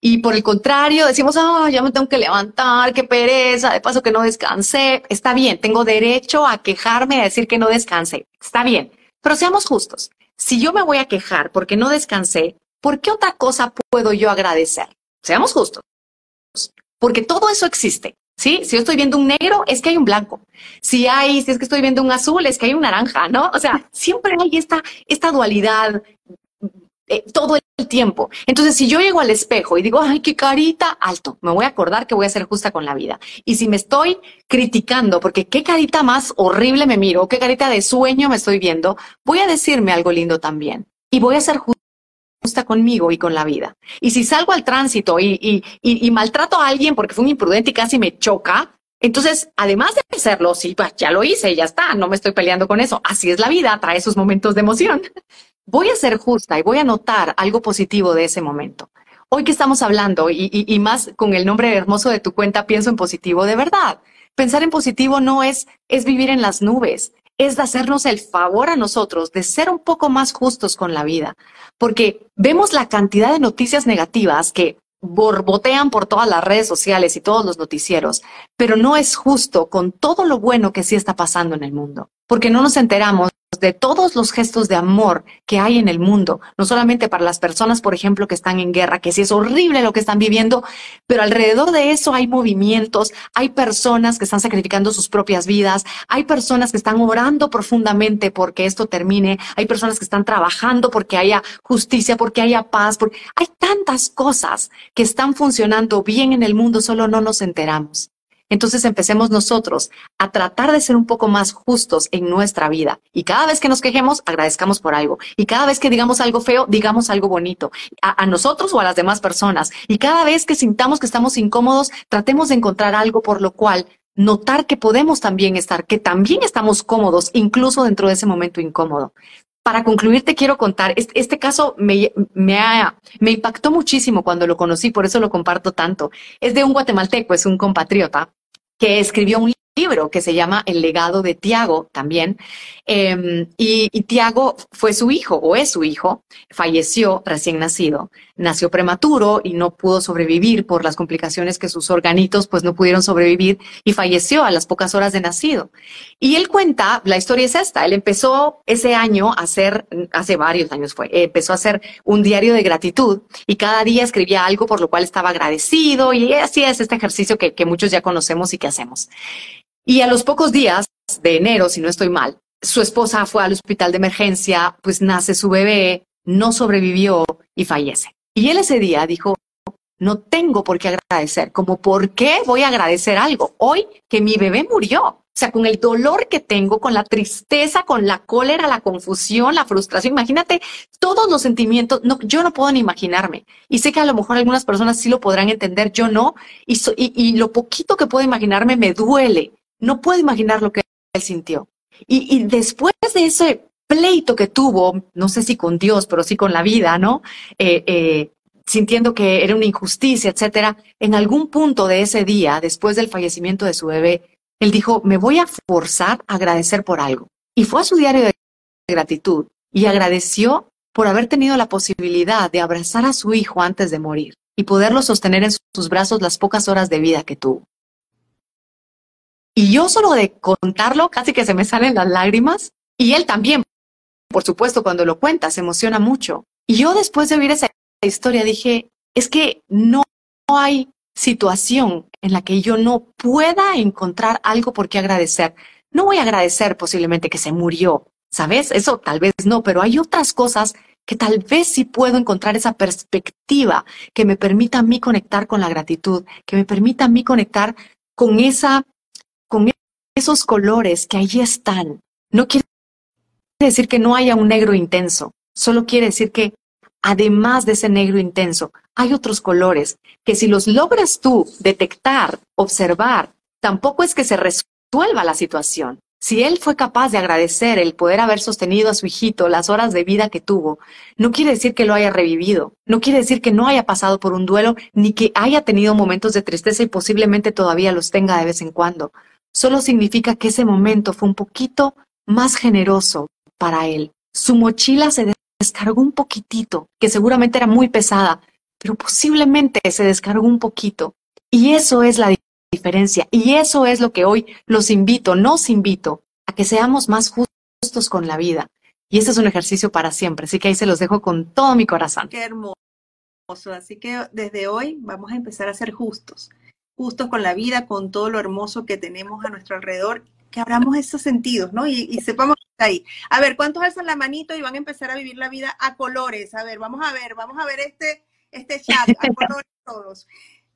Y por el contrario, decimos, ah, ya me tengo que levantar, qué pereza, de paso que no descansé. Está bien, tengo derecho a quejarme, a decir que no descansé. Está bien, pero seamos justos. Si yo me voy a quejar porque no descansé, ¿por qué otra cosa puedo yo agradecer? Seamos justos. Porque todo eso existe. ¿Sí? Si yo estoy viendo un negro, es que hay un blanco. Si hay, si es que estoy viendo un azul, es que hay un naranja, ¿no? O sea, siempre hay esta, esta dualidad eh, todo el tiempo. Entonces, si yo llego al espejo y digo, ay, qué carita, alto, me voy a acordar que voy a ser justa con la vida. Y si me estoy criticando, porque qué carita más horrible me miro, qué carita de sueño me estoy viendo, voy a decirme algo lindo también. Y voy a ser justa gusta conmigo y con la vida. Y si salgo al tránsito y, maltrato a alguien porque fue un imprudente y casi me choca, entonces, además de hacerlo, sí, pues ya lo hice, ya está, no me estoy peleando con eso. Así es la vida, trae sus momentos de emoción. Voy a ser justa y voy a notar algo positivo de ese momento. Hoy que estamos hablando y, más con el nombre hermoso de tu cuenta, pienso en positivo de verdad. Pensar en positivo no es vivir en las nubes, es de hacernos el favor a nosotros de ser un poco más justos con la vida, porque vemos la cantidad de noticias negativas que borbotean por todas las redes sociales y todos los noticieros, pero no es justo con todo lo bueno que sí está pasando en el mundo, porque no nos enteramos de todos los gestos de amor que hay en el mundo, no solamente para las personas, por ejemplo, que están en guerra, que sí es horrible lo que están viviendo, pero alrededor de eso hay movimientos, hay personas que están sacrificando sus propias vidas, hay personas que están orando profundamente porque esto termine, hay personas que están trabajando porque haya justicia, porque haya paz, porque hay tantas cosas que están funcionando bien en el mundo, solo no nos enteramos. Entonces empecemos nosotros a tratar de ser un poco más justos en nuestra vida. Y cada vez que nos quejemos, agradezcamos por algo. Y cada vez que digamos algo feo, digamos algo bonito. A, nosotros o a las demás personas. Y cada vez que sintamos que estamos incómodos, tratemos de encontrar algo por lo cual notar que podemos también estar, que también estamos cómodos, incluso dentro de ese momento incómodo. Para concluir, te quiero contar, este, este caso me, me, me impactó muchísimo cuando lo conocí, por eso lo comparto tanto. Es de un guatemalteco, es un compatriota, que escribió un libro que se llama El legado de Tiago también. Em, y, Tiago fue su hijo o es su hijo, falleció recién nacido, nació prematuro y no pudo sobrevivir por las complicaciones que sus organitos pues no pudieron sobrevivir y falleció a las pocas horas de nacido. Y él cuenta, la historia es esta, él empezó ese año a hacer, hace varios años fue, empezó a hacer un diario de gratitud y cada día escribía algo por lo cual estaba agradecido y así es este ejercicio que, que muchos ya conocemos y que hacemos. Y a los pocos días de enero, si no estoy mal, su esposa fue al hospital de emergencia, pues nace su bebé, no sobrevivió y fallece. Y él ese día dijo, no tengo por qué agradecer, como por qué voy a agradecer algo hoy que mi bebé murió. O sea, con el dolor que tengo, con la tristeza, con la cólera, la confusión, la frustración, imagínate todos los sentimientos, no, yo no puedo ni imaginarme. Y sé que a lo mejor algunas personas sí lo podrán entender, yo no, y, y lo poquito que puedo imaginarme me duele, no puedo imaginar lo que él sintió. Y, después de ese pleito que tuvo, no sé si con Dios, pero sí con la vida, ¿no? Eh, eh, sintiendo que era una injusticia, etcétera, en algún punto de ese día, después del fallecimiento de su bebé, él dijo, me voy a forzar a agradecer por algo. Y fue a su diario de gratitud y agradeció por haber tenido la posibilidad de abrazar a su hijo antes de morir y poderlo sostener en sus brazos las pocas horas de vida que tuvo. Y yo solo de contarlo, casi que se me salen las lágrimas. Y él también, por supuesto, cuando lo cuenta, se emociona mucho. Y yo después de oír esa historia dije, es que no hay situación en la que yo no pueda encontrar algo por qué agradecer. No voy a agradecer posiblemente que se murió, ¿sabes? Eso tal vez no, pero hay otras cosas que tal vez sí puedo encontrar esa perspectiva que me permita a mí conectar con la gratitud, que me permita a mí conectar con esa con esos colores que allí están. No quiere decir que no haya un negro intenso, solo quiere decir que además de ese negro intenso, hay otros colores que si los logras tú detectar, observar, tampoco es que se resuelva la situación. Si él fue capaz de agradecer el poder haber sostenido a su hijito las horas de vida que tuvo, no quiere decir que lo haya revivido, no quiere decir que no haya pasado por un duelo, ni que haya tenido momentos de tristeza y posiblemente todavía los tenga de vez en cuando solo significa que ese momento fue un poquito más generoso para él. Su mochila se descargó un poquitito, que seguramente era muy pesada, pero posiblemente se descargó un poquito. Y eso es la diferencia. Y eso es lo que hoy los invito, nos invito a que seamos más justos con la vida. Y ese es un ejercicio para siempre. Así que ahí se los dejo con todo mi corazón. Qué hermoso. Así que desde hoy vamos a empezar a ser justos justos con la vida, con todo lo hermoso que tenemos a nuestro alrededor, que abramos esos sentidos, ¿no? Y, sepamos que está ahí. A ver, ¿cuántos alzan la manito y van a empezar a vivir la vida a colores? A ver, vamos a ver, vamos a ver este, este chat, a colores todos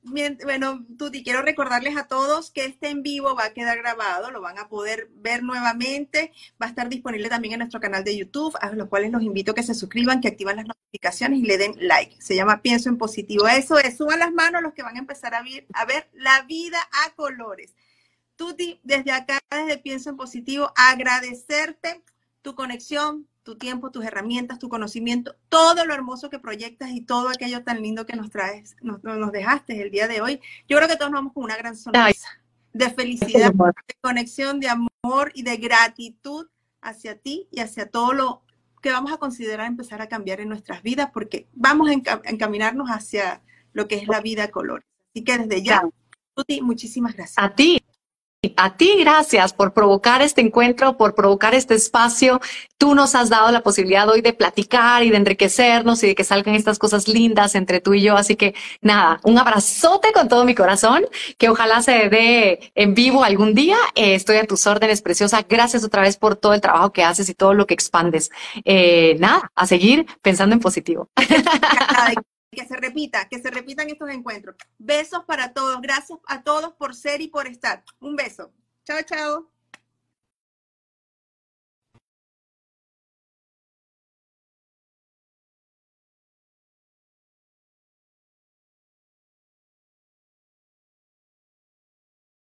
bueno, Tuti, quiero recordarles a todos que este en vivo va a quedar grabado, lo van a poder ver nuevamente, va a estar disponible también en nuestro canal de YouTube, a los cuales los invito a que se suscriban, que activan las notificaciones y le den like. Se llama Pienso en Positivo. Eso es, suban las manos los que van a empezar a ver la vida a colores. Tuti, desde acá, desde Pienso en Positivo, agradecerte tu conexión, tu tiempo, tus herramientas, tu conocimiento, todo lo hermoso que proyectas y todo aquello tan lindo que nos traes, nos, dejaste el día de hoy. Yo creo que todos nos vamos con una gran sonrisa de felicidad, de conexión, de amor y de gratitud hacia ti y hacia todo lo que vamos a considerar empezar a cambiar en nuestras vidas, porque vamos a encaminarnos hacia lo que es la vida a colores. Así que desde ya, Tuti, muchísimas gracias. A ti, a ti gracias por provocar este encuentro, por provocar este espacio. Tú nos has dado la posibilidad hoy de platicar y de enriquecernos y de que salgan estas cosas lindas entre tú y yo. Así que nada, un abrazote con todo mi corazón, que ojalá se dé en vivo algún día. Eh, estoy a tus órdenes, preciosa. Gracias otra vez por todo el trabajo que haces y todo lo que expandes. Eh, nada, a seguir pensando en positivo. que se repita, que se repitan estos encuentros. Besos para todos. Gracias a todos por ser y por estar. Un beso. Chao, chao.